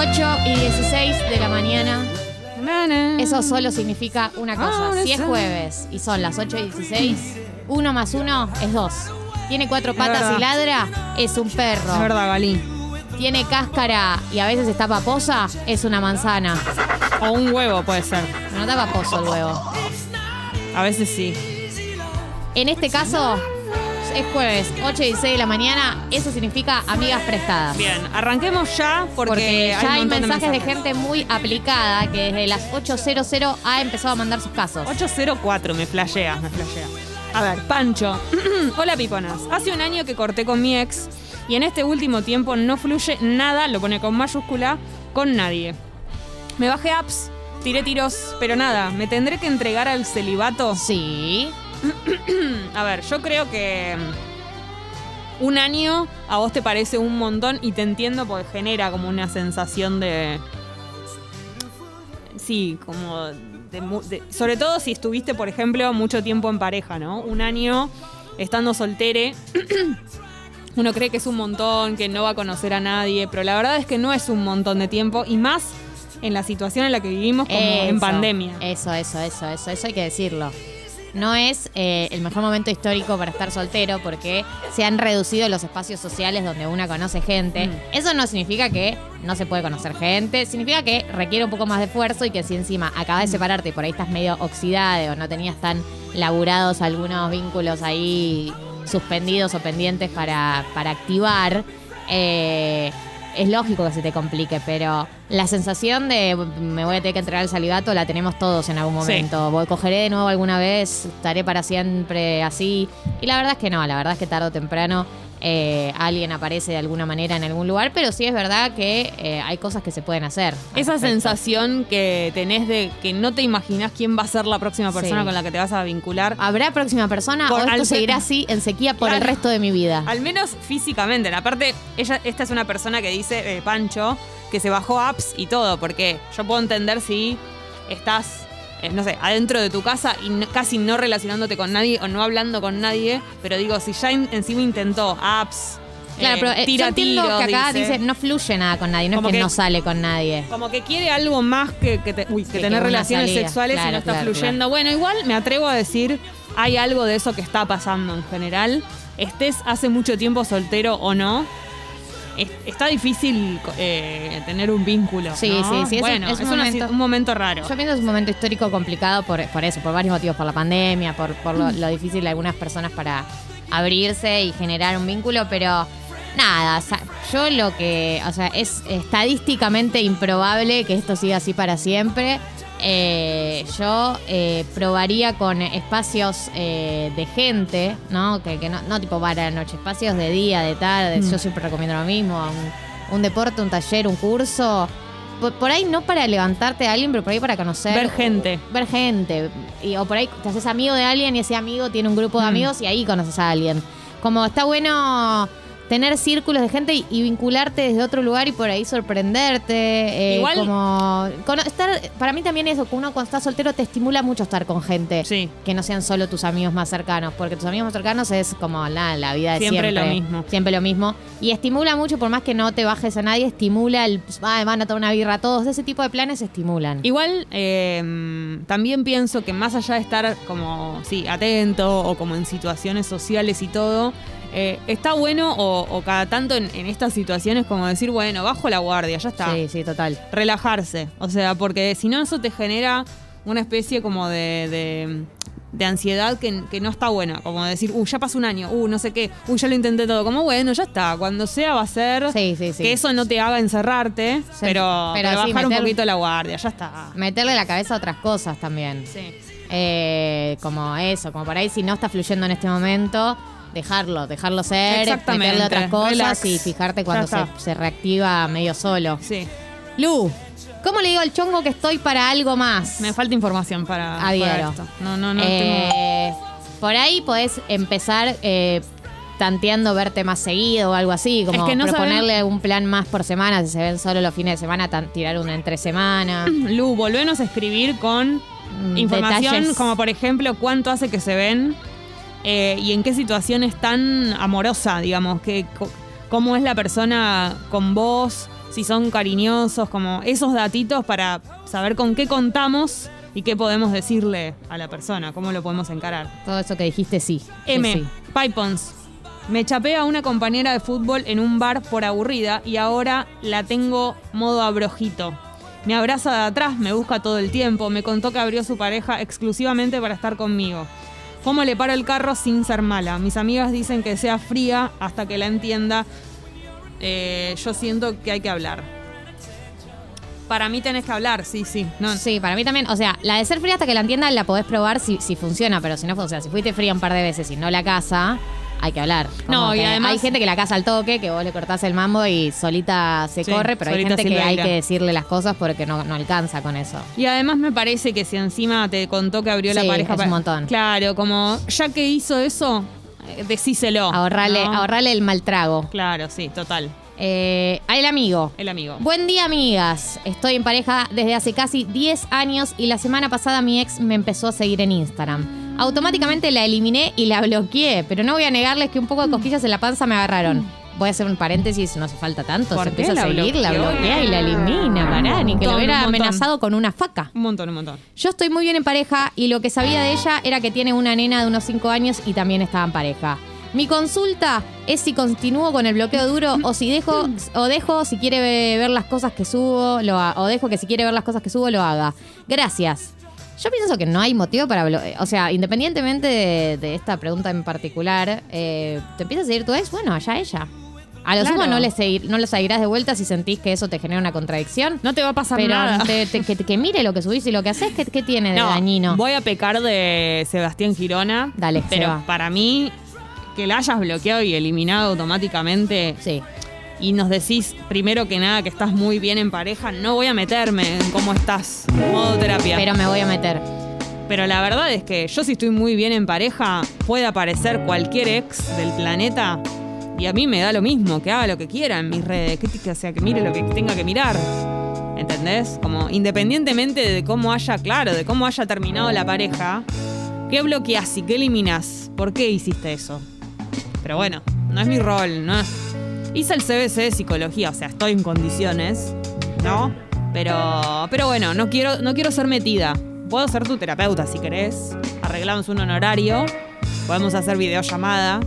8 y 16 de la mañana. Eso solo significa una cosa. Si es jueves y son las 8 y 16, 1 más 1 es 2. Tiene cuatro patas y ladra, es un perro. Es verdad, Galí. Tiene cáscara y a veces está paposa, es una manzana. O un huevo puede ser. No está paposo el huevo. A veces sí. En este caso, es jueves, 8 y 16 de la mañana. Eso significa amigas prestadas. Bien, arranquemos ya porque, Porque ya hay montón mensajes de, gente muy aplicada que desde las 8.00 ha empezado a mandar sus casos. 804, me flashea, me flashea. A ver, Pancho. Hola, piponas. Hace un año que corté con mi ex y en este último tiempo no fluye nada, lo pone con mayúscula, con nadie. Me bajé apps, tiré tiros, pero nada, ¿me tendré que entregar al celibato? Sí. A ver, yo creo que mm, un año a vos te parece un montón y te entiendo porque genera como una sensación de... Sí, como... de sobre todo si estuviste, por ejemplo, mucho tiempo en pareja, ¿no? Un año estando soltere. Uno cree que es un montón, que no va a conocer a nadie, pero la verdad es que no es un montón de tiempo y más en la situación en la que vivimos como en pandemia. Eso, eso, eso, eso, eso hay que decirlo. No es eh, el mejor momento histórico para estar soltero porque se han reducido los espacios sociales donde una conoce gente. Mm. Eso no significa que no se puede conocer gente, significa que requiere un poco más de esfuerzo y que si encima acabas de Mm. separarte y por ahí estás medio oxidada o no tenías tan laburados algunos vínculos ahí suspendidos o pendientes para, para activar, eh, es lógico que se te complique, pero la sensación de me voy a tener que entregar el salivato la tenemos todos en algún Sí. momento. Voy, cogeré de nuevo alguna vez, estaré para siempre así. Y la verdad es que no, la verdad es que tarde o temprano eh, alguien aparece de alguna manera en algún lugar, pero sí es verdad que eh, hay cosas que se pueden hacer. Esa respecto. sensación que tenés de que no te imaginas quién va a ser la próxima persona Sí. con la que te vas a vincular. ¿Habrá próxima persona Por- o esto seguirá así en sequía por el resto de mi vida? Al menos físicamente. Aparte, ella, esta es una persona que dice, eh, Pancho, que se bajó apps y todo, porque yo puedo entender si estás, eh, no sé, adentro de tu casa y no- casi no relacionándote con nadie o no hablando con nadie, pero digo, si ya in- encima intentó apps, Claro, eh, pero eh, tira yo entiendo tiros, que acá dice, dice no fluye nada con nadie, no Como es que, que- no sale con nadie. Como que quiere algo más que, que te- uy, que Que- tener relaciones salida. sexuales y no está claro, fluyendo. Bueno, igual me atrevo a decir, hay algo de eso que está pasando en general. Estés hace mucho tiempo soltero o no, es- está difícil eh, tener un vínculo. Sí, ¿no? sí, sí, es Bueno, es es, un una- momento- un momento raro. Yo pienso que es un momento histórico complicado por, por eso, por varios motivos, por la pandemia, por, por lo, lo difícil de algunas personas para abrirse y generar un vínculo, pero nada, o sea, yo lo que, o sea, es estadísticamente improbable que esto siga así para siempre. Eh, yo eh, probaría con espacios eh, de gente, ¿no? Que, que no, no tipo para la noche, espacios de día, de tarde. Yo siempre recomiendo lo mismo: un, un deporte, un taller, un curso. Por, por ahí no para levantarte a alguien, pero por ahí para conocer. Ver gente. Ver gente. Y- o por ahí te haces amigo de alguien y ese amigo tiene un grupo de Mm. amigos y ahí conoces a alguien. Como está bueno tener círculos de gente y, y vincularte desde otro lugar y por ahí sorprenderte. eh, Igual- como cono- estar, para mí también eso, que uno cuando está soltero te estimula mucho estar con gente. Sí. Que no sean solo tus amigos más cercanos, porque tus amigos más cercanos es como la, la vida de siempre. Siempre lo mismo. Siempre lo mismo. Y estimula mucho, por más que no te bajes a nadie, estimula el, "Ay, van a tomar una birra todos. Ese tipo de planes estimulan. Igual eh, también pienso que más allá de estar como, sí, atento o como en situaciones sociales y todo, eh, está bueno o, o cada tanto en, en estas situaciones como decir, bueno, bajo la guardia, ya está. Sí, sí, total. Relajarse. O sea, porque si no eso te genera una especie como de... de de ansiedad que, que no está buena, como decir, uh, ya pasó un año, uh, no sé qué, uh, ya lo intenté todo, como bueno, ya está, cuando sea va a ser Sí, sí, sí. que eso no te haga encerrarte, pero, bajar un poquito la guardia, ya está. Meterle la cabeza a otras cosas también. Sí. Eh, como eso, como por ahí si no está fluyendo en este momento, dejarlo, dejarlo ser, meterle otras cosas Relax. y fijarte cuando se, reactiva medio solo. Sí. Lu, ¿cómo le digo al chongo que estoy para algo más? Me falta información para, para esto. No, no, no. tengo- Eh, Por ahí podés empezar eh, tanteando verte más seguido o algo así, como Es que no proponerle un plan más por semana, si se ven solo los fines de semana, tan- tirar una entre semana. Lu, volvenos a escribir con Mm, información detalles. como por ejemplo cuánto hace que se ven eh, y en qué situación es tan amorosa, digamos, que cómo es la persona con vos, si son cariñosos, como esos datitos para saber con qué contamos y qué podemos decirle a la persona, cómo lo podemos encarar. Todo eso que dijiste, sí. M. Sí. Pipons. Me chapé a una compañera de fútbol en un bar por aburrida y ahora la tengo modo abrojito. Me abraza de atrás, me busca todo el tiempo, me contó que abrió su pareja exclusivamente para estar conmigo. ¿Cómo le paro el carro sin ser mala? Mis amigas dicen que sea fría hasta que la entienda. Eh, yo siento que hay que hablar. Para mí tenés que hablar, sí, sí. Sí, para mí también. O sea, la de ser fría hasta que la entiendan la podés probar si, si funciona, pero si no, sea, si fuiste fría un par de veces y no la casa, hay que hablar. Como No, y además- Hay gente que la casa al toque, que vos le cortás el mambo y solita se Sí, corre, pero hay gente que hay que decirle las cosas porque no, no alcanza con eso. Y además me parece que si encima te contó que abrió la pareja... es un montón. Claro, como ya que hizo eso, eh, decíselo. Ahorrarle, ¿no? el mal trago. Claro, sí, total. Eh, el amigo. El amigo. Buen día, amigas. Estoy en pareja desde hace casi 10 años y la semana pasada mi ex me empezó a seguir en Instagram. Automáticamente la eliminé y la bloqueé, pero no voy a negarles que un poco de cosquillas en la panza me agarraron. Voy a hacer un paréntesis, no hace falta tanto. ¿Por Se qué empieza a la seguir, la bloquea y la elimina, pará, ni que lo hubiera un montón. amenazado con una faca. Un montón, un montón. Yo estoy muy bien en pareja y lo que sabía de ella era que tiene una nena de unos 5 años y también estaba en pareja. Mi consulta es si continúo con el bloqueo duro o si dejo o dejo si quiere ve- ver las cosas que subo, lo ha- o dejo que si quiere ver las cosas que subo lo haga. Gracias. Yo pienso que no hay motivo para bloquear. O sea, independientemente de, de esta pregunta en particular, eh, ¿te empieza a seguir tu ex? Bueno, allá ella. A lo Claro. sumo no le, segui- no le seguirás de vuelta si sentís que eso te genera una contradicción. No te va a pasar Pero nada. te- te- que, que mire lo que subís y lo que haces, ¿qué, qué tiene de dañino? Voy a pecar de Sebastián Girona. Dale, Pero Seba. para mí, que la hayas bloqueado y eliminado automáticamente Sí. Y nos decís primero que nada que estás muy bien en pareja, no voy a meterme en cómo estás, modo terapia. Pero me voy a meter. Pero la verdad es que yo si estoy muy bien en pareja, puede aparecer cualquier ex del planeta y a mí me da lo mismo, que haga lo que quiera en mis redes, que, que- o sea, que mire lo que tenga que mirar. ¿Entendés? Como independientemente de cómo haya, claro, de cómo haya terminado la pareja, ¿qué bloqueas y qué eliminas? ¿Por qué hiciste eso? Pero bueno, no es mi rol, ¿no? Hice el CBC de psicología, o sea, estoy en condiciones, ¿no? Pero, pero bueno, no quiero, no quiero ser metida. Puedo ser tu terapeuta si querés. Arreglamos un honorario. Podemos hacer videollamada.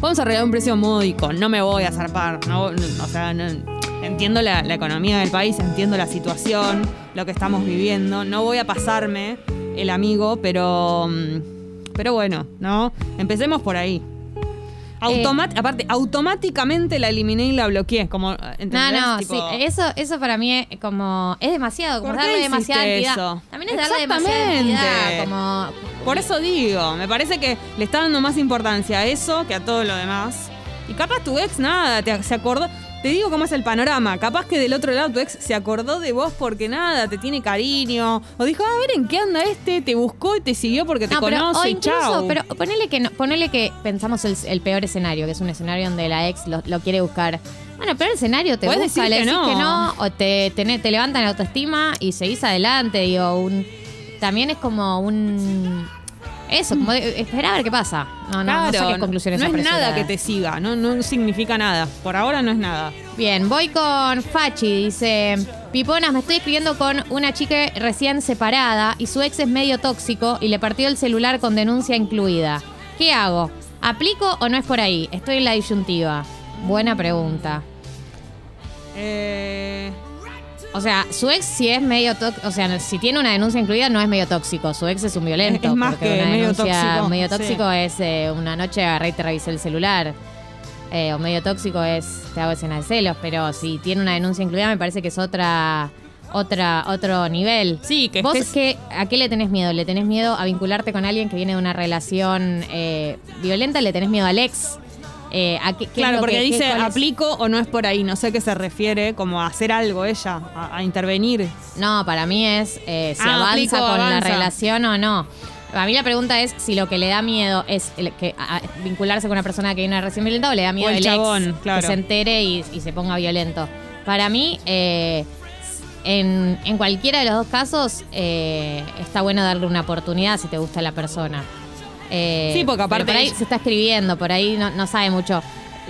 Podemos arreglar un precio módico. No me voy a zarpar. No, o sea, no- entiendo la, la economía del país, entiendo la situación, lo que estamos viviendo. No voy a pasarme el amigo, pero. mm, Pero bueno, ¿no? Empecemos por ahí. Automat- aparte, automáticamente la eliminé y la bloqueé. Como, No, ¿entendés? no, Tipo, sí. Eso, eso para mí es como. Es demasiado, como ¿Por darle demasiada entidad. eso? También es darle demasiada entidad. Como. Por eso digo, me parece que le está dando más importancia a eso que a todo lo demás. Y capaz tu ex nada, te, se acordó. Te digo cómo es el panorama. Capaz que del otro lado tu ex se acordó de vos porque nada, te tiene cariño. O dijo, a ver en qué anda este, te buscó y te siguió porque te No, pero, o conoce. incluso, chau. pero ponele que, no- ponele que pensamos el, el peor escenario, que es un escenario donde la ex lo, lo quiere buscar. Bueno, el peor escenario te Puedes busca, decir le que decís no. que no, o te, te, te levantan la autoestima y seguís adelante. Digo, un, también es como un. Eso, como de, esperar a ver qué pasa. No, no, no Claro, saques conclusiones no es nada que te siga, no, no significa nada. Por ahora no es nada. Bien, voy con Fachi, dice, Piponas, me estoy escribiendo con una chica recién separada y su ex es medio tóxico y le partió el celular con denuncia incluida. ¿Qué hago? ¿Aplico o no es por ahí? Estoy en la disyuntiva. Buena pregunta. Eh, O sea, su ex si es medio tóxico, o sea, si tiene una denuncia incluida no es medio tóxico, su ex es un violento. Es- es más porque que una medio denuncia tóxico, medio sí. tóxico es eh, una noche agarré y te revisé el celular. Eh, o medio tóxico es te hago escena de celos, pero si tiene una denuncia incluida me parece que es otra otra otro nivel. Sí, que ¿Vos estés- qué- a qué le tenés miedo? ¿Le tenés miedo a vincularte con alguien que viene de una relación eh, violenta? ¿Le tenés miedo al ex? Eh, ¿a qué- Claro, porque que- dice aplico o no es por ahí, no sé a qué se refiere, como a hacer algo ella, a, a intervenir. No, para mí es eh, si Ah, avanza aplico, con la avanza. relación o no. A mí la pregunta es si lo que le da miedo es el que, a- vincularse con una persona que viene relación violenta o le da miedo el el chabón, ex claro. que se entere y, y se ponga violento. Para mí, eh, en, en cualquiera de los dos casos, eh, está bueno darle una oportunidad si te gusta la persona. Eh, Sí, porque aparte Por ahí se está escribiendo, por ahí no, no sabe mucho.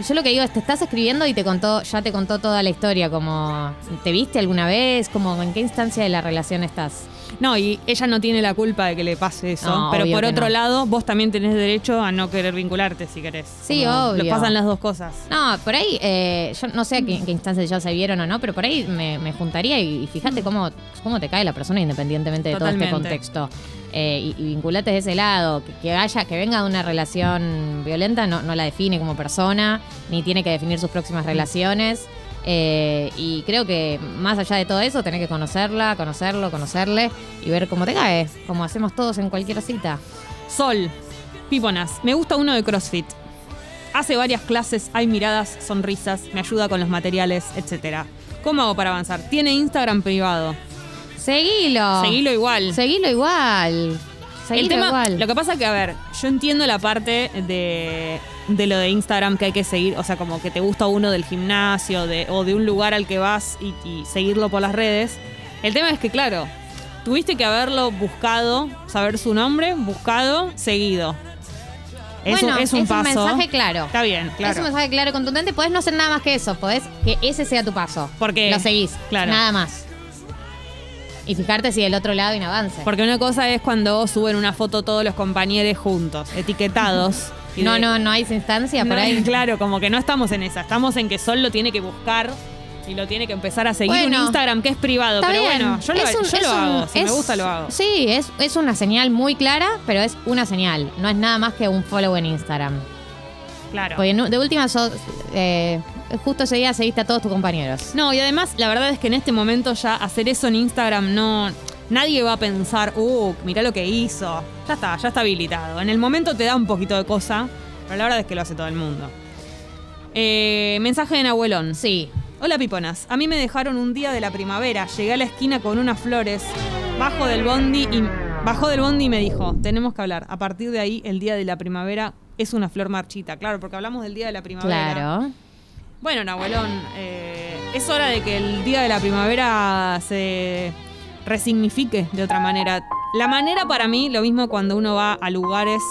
yo lo que digo es, te estás escribiendo y te contó, ya te contó toda la historia, como, ¿te viste alguna vez? Como, ¿en qué instancia de la relación estás? No, y ella no tiene la culpa de que le pase eso. No, pero por otro no. lado, vos también tenés derecho a no querer vincularte si querés. Sí, Como, obvio. Le pasan las dos cosas. No, por ahí, eh, yo no sé a qué, en qué instancia ya se vieron o no, pero por ahí me, me juntaría y, y fíjate cómo, cómo te cae la persona independientemente de todo este contexto. Eh, y, y vinculate de ese lado, que, que haya, que venga de una relación violenta no, no la define como persona, ni tiene que definir sus próximas relaciones. Eh, y creo que más allá de todo eso, tenés que conocerla, conocerlo, conocerle y ver cómo te cae, como hacemos todos en cualquier cita. Sol, Piponas, me gusta uno de CrossFit. Hace varias clases, hay miradas, sonrisas, me ayuda con los materiales, etc. ¿Cómo hago para avanzar? Tiene Instagram privado. Seguilo. Seguilo igual. Seguilo igual. Seguilo El tema, igual. lo que pasa que, a ver, yo entiendo la parte de, de lo de Instagram que hay que seguir, o sea, como que te gusta uno del gimnasio de, o de un lugar al que vas y, y seguirlo por las redes. El tema es que, claro, tuviste que haberlo buscado, saber su nombre, buscado, seguido. Es, bueno, un, es un paso. mensaje claro. Está bien, claro. Es un mensaje claro y contundente. Podés no hacer nada más que eso. Podés que ese sea tu paso. Porque- Lo seguís. claro. Nada más. Y fijarte si del otro lado hay un avance. Porque una cosa es cuando suben una foto todos los compañeros juntos, etiquetados. y no, de- no, no hay instancia por No, ahí. Claro, como que no estamos en esa. Estamos en que Sol lo tiene que buscar y lo tiene que empezar a seguir Bueno, un Instagram que es privado. Pero bien. bueno, yo lo, un- yo lo un- hago. Si me gusta, lo hago. Sí, es, es una señal muy clara, pero es una señal. No es nada más que un follow en Instagram. Claro. Porque de última, sos, eh, justo ese día seguiste a todos tus compañeros. No, y además, la verdad es que en este momento ya hacer eso en Instagram no. Nadie va a pensar, uh, mirá lo que hizo. Ya está, ya está habilitado. En el momento te da un poquito de cosa, pero la verdad es que lo hace todo el mundo. Eh, mensaje de Nahuelón. Sí. Hola piponas, a mí me dejaron un día de la primavera, llegué a la esquina con unas flores, bajo del bondi y bajó del bondi y me dijo, tenemos que hablar, a partir de ahí el día de la primavera es una flor marchita, claro, porque hablamos del día de la primavera. Claro. Bueno, Nahuelón, eh, es hora de que el día de la primavera se resignifique de otra manera. La manera para mí, lo mismo cuando uno va a lugares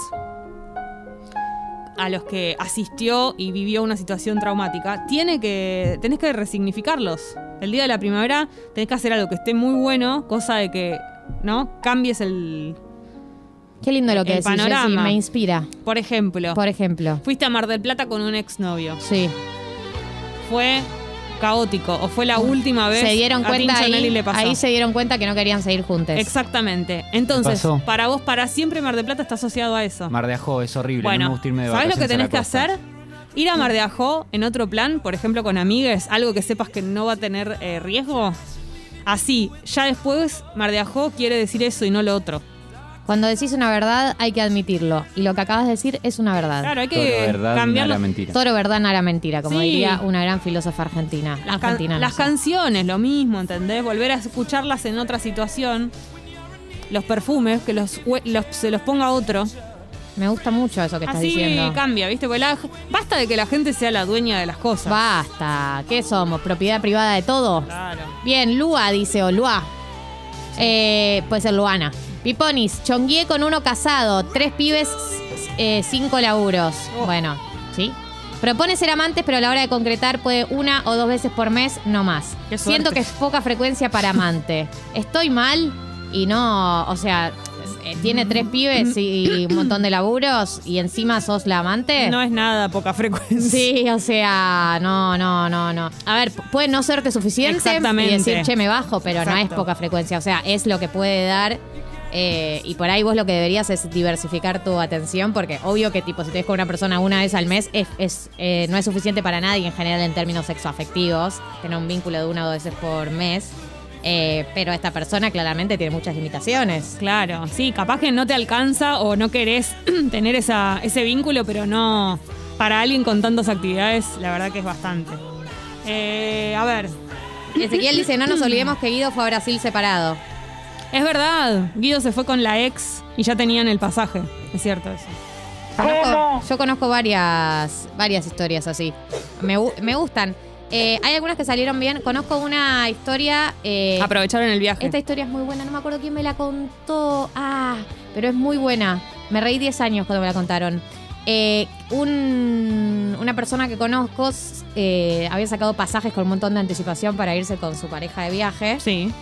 a los que asistió y vivió una situación traumática, tiene que, tenés que resignificarlos. El día de la primavera tenés que hacer algo que esté muy bueno, cosa de que, ¿no? Cambies el... Qué lindo lo que El decís, Jessy, panorama. me inspira. Por ejemplo, Por ejemplo. fuiste a Mar del Plata con un exnovio. Sí. Fue caótico o fue la última vez Se dieron a cuenta Tincho ahí, Nelly le pasó. ahí se dieron cuenta que no querían seguir juntos. Exactamente. Entonces, pasó? para vos, para siempre Mar del Plata está asociado a eso. Mar de Ajó es horrible, no bueno, me gusta irme de ¿sabés lo que tenés que hacer? Ir a Mar de Ajó en otro plan, por ejemplo con amigues, algo que sepas que no va a tener eh, riesgo. Así, ya después Mar de Ajó quiere decir eso y no lo otro. Cuando decís una verdad hay que admitirlo. Y lo que acabas de decir es una verdad. Claro, hay que verdad, cambiar nada mentira. Toro verdad, nada mentira, como Sí. diría una gran filósofa argentina. las, can- argentina no las sé. canciones, lo mismo, ¿entendés? Volver a escucharlas en otra situación. Los perfumes, que los, los- se los ponga otro. Me gusta mucho eso que estás Así diciendo. cambia, ¿viste? Porque la- basta de que la gente sea la dueña de las cosas. Basta. ¿Qué somos? ¿Propiedad privada de todo? Claro. Bien, Lua dice, o Lua. Eh, puede ser Luana. Piponis, chongué con uno casado, tres pibes, eh, cinco laburos. Oh. Bueno, ¿sí? Propone ser amantes, pero a la hora de concretar puede una o dos veces por mes, no más. Siento que es poca frecuencia para amante. Estoy mal y no, o sea, eh, tiene tres pibes y un montón de laburos y encima sos la amante. No es nada poca frecuencia. Sí, o sea, no, no, no, no. A ver, pu- puede no serte suficiente y decir, che, me bajo, pero no es poca frecuencia. O sea, es lo que puede dar. Eh, y por ahí vos lo que deberías es diversificar tu atención, porque obvio que tipo, si te ves con una persona una vez al mes, es, es, eh, no es suficiente para nadie en general en términos sexoafectivos, tener un vínculo de una o dos veces por mes. Eh, pero esta persona claramente tiene muchas limitaciones. Claro, sí, capaz que no te alcanza o no querés tener esa, ese vínculo, pero no. Para alguien con tantas actividades, la verdad que es bastante. A ver, Ezequiel dice, no nos olvidemos que Guido fue a Brasil separado. Es verdad, Guido se fue con la ex y ya tenían el pasaje. Es cierto eso. Conozco- yo conozco varias, varias historias así. Me, gu- me gustan. Eh, hay algunas que salieron bien. Conozco una historia. eh, Aprovecharon el viaje. esta historia es muy buena. No me acuerdo quién me la contó. Ah, pero es muy buena. Me reí 10 años cuando me la contaron. Eh, un un- una persona que conozco eh, había sacado pasajes con un montón de anticipación para irse con su pareja de viaje. Sí.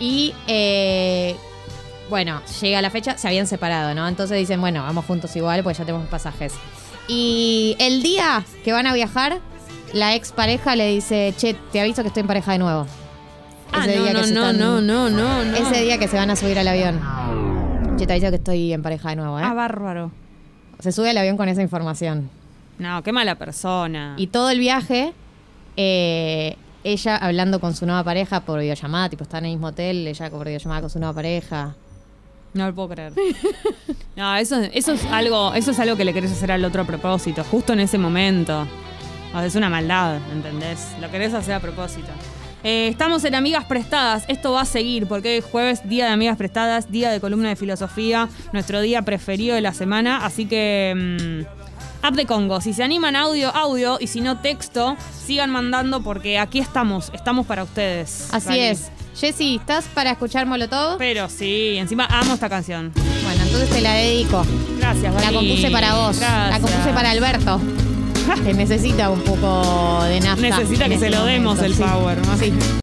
Y eh, bueno, llega la fecha, se habían separado, ¿no? Entonces dicen, bueno, vamos juntos igual, pues ya tenemos pasajes. Y el día que van a viajar, la ex pareja le dice, che, te aviso que estoy en pareja de nuevo. Ah, Ese no, día no, que se no, están- no, no, no, no. Ese día que se van a subir al avión. Che, te aviso que estoy en pareja de nuevo, ¿eh? Ah, bárbaro. Se sube al avión con esa información. No, qué mala persona. Y todo el viaje, eh, ella hablando con su nueva pareja por videollamada, tipo, está en el mismo hotel, ella por videollamada con su nueva pareja. No lo puedo creer. No, eso, eso es algo, eso es algo que le querés hacer al otro a propósito, justo en ese momento. O sea, es una maldad, ¿entendés? Lo querés hacer a propósito. Eh, estamos en Amigas Prestadas. Esto va a seguir porque es jueves, día de Amigas Prestadas, día de columna de filosofía, nuestro día preferido de la semana. Así que. mm, app de Congo. Si se animan audio, audio. Y si no texto, sigan mandando porque aquí estamos. Estamos para ustedes. Así es. Jessy, ¿estás para escuchar Molotov? Pero sí, encima amo esta canción. Bueno, entonces te la dedico. Gracias, La Gali. compuse para vos. La Gracias. compuse para Alberto. Que necesita un poco de nafta. Necesita que se lo demos el power. ¿no? Sí.